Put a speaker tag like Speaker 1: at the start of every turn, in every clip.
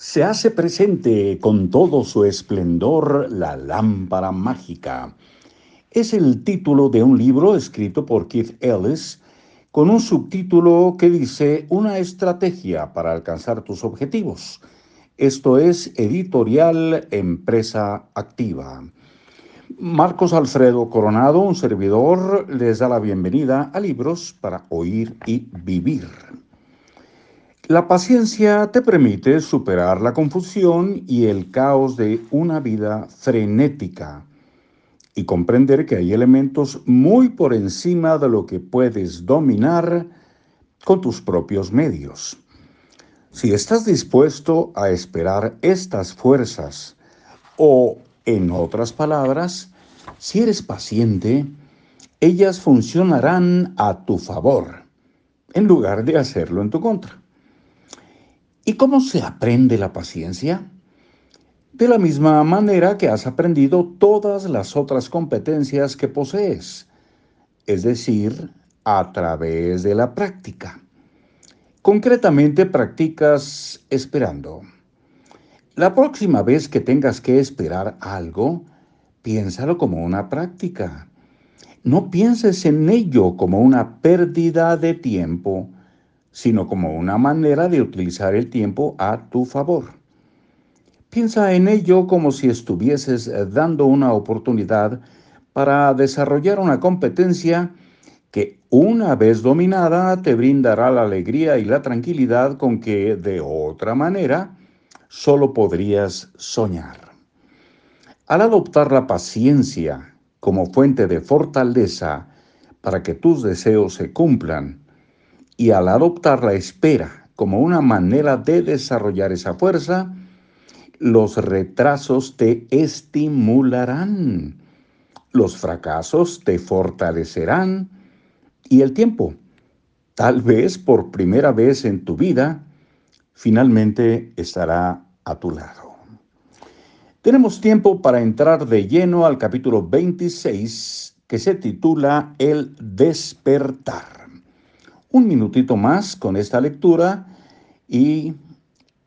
Speaker 1: Se hace presente con todo su esplendor la lámpara mágica. Es el título de un libro escrito por Keith Ellis con un subtítulo que dice Una estrategia para alcanzar tus objetivos. Esto es editorial Empresa Activa. Marcos Alfredo Coronado, un servidor, les da la bienvenida a Libros para Oír y Vivir. La paciencia te permite superar la confusión y el caos de una vida frenética y comprender que hay elementos muy por encima de lo que puedes dominar con tus propios medios. Si estás dispuesto a esperar estas fuerzas o, en otras palabras, si eres paciente, ellas funcionarán a tu favor en lugar de hacerlo en tu contra. ¿Y cómo se aprende la paciencia? De la misma manera que has aprendido todas las otras competencias que posees, es decir, a través de la práctica. Concretamente practicas esperando. La próxima vez que tengas que esperar algo, piénsalo como una práctica. No pienses en ello como una pérdida de tiempo, sino como una manera de utilizar el tiempo a tu favor. Piensa en ello como si estuvieses eh, dando una oportunidad para desarrollar una competencia que una vez dominada te brindará la alegría y la tranquilidad con que de otra manera solo podrías soñar. Al adoptar la paciencia como fuente de fortaleza para que tus deseos se cumplan, y al adoptar la espera como una manera de desarrollar esa fuerza, los retrasos te estimularán, los fracasos te fortalecerán y el tiempo, tal vez por primera vez en tu vida, finalmente estará a tu lado. Tenemos tiempo para entrar de lleno al capítulo 26 que se titula El despertar un minutito más con esta lectura y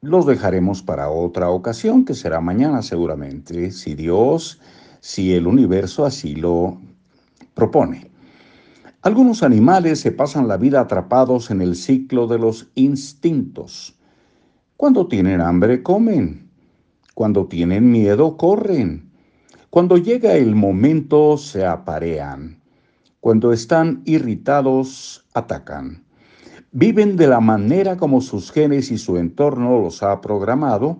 Speaker 1: los dejaremos para otra ocasión, que será mañana seguramente, si Dios, si el universo así lo propone. Algunos animales se pasan la vida atrapados en el ciclo de los instintos. Cuando tienen hambre, comen. Cuando tienen miedo, corren. Cuando llega el momento, se aparean. Cuando están irritados, atacan. Viven de la manera como sus genes y su entorno los ha programado,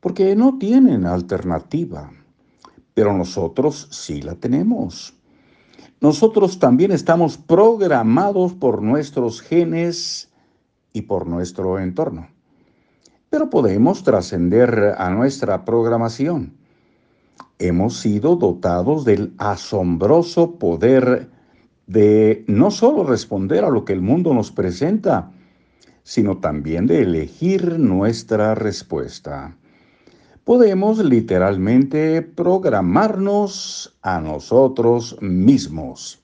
Speaker 1: porque no tienen alternativa. Pero nosotros sí la tenemos. Nosotros también estamos programados por nuestros genes y por nuestro entorno. Pero podemos trascender a nuestra programación. Hemos sido dotados del asombroso poder de no solo responder a lo que el mundo nos presenta, sino también de elegir nuestra respuesta. Podemos literalmente programarnos a nosotros mismos.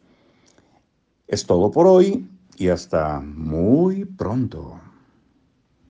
Speaker 1: Es todo por hoy y hasta muy pronto.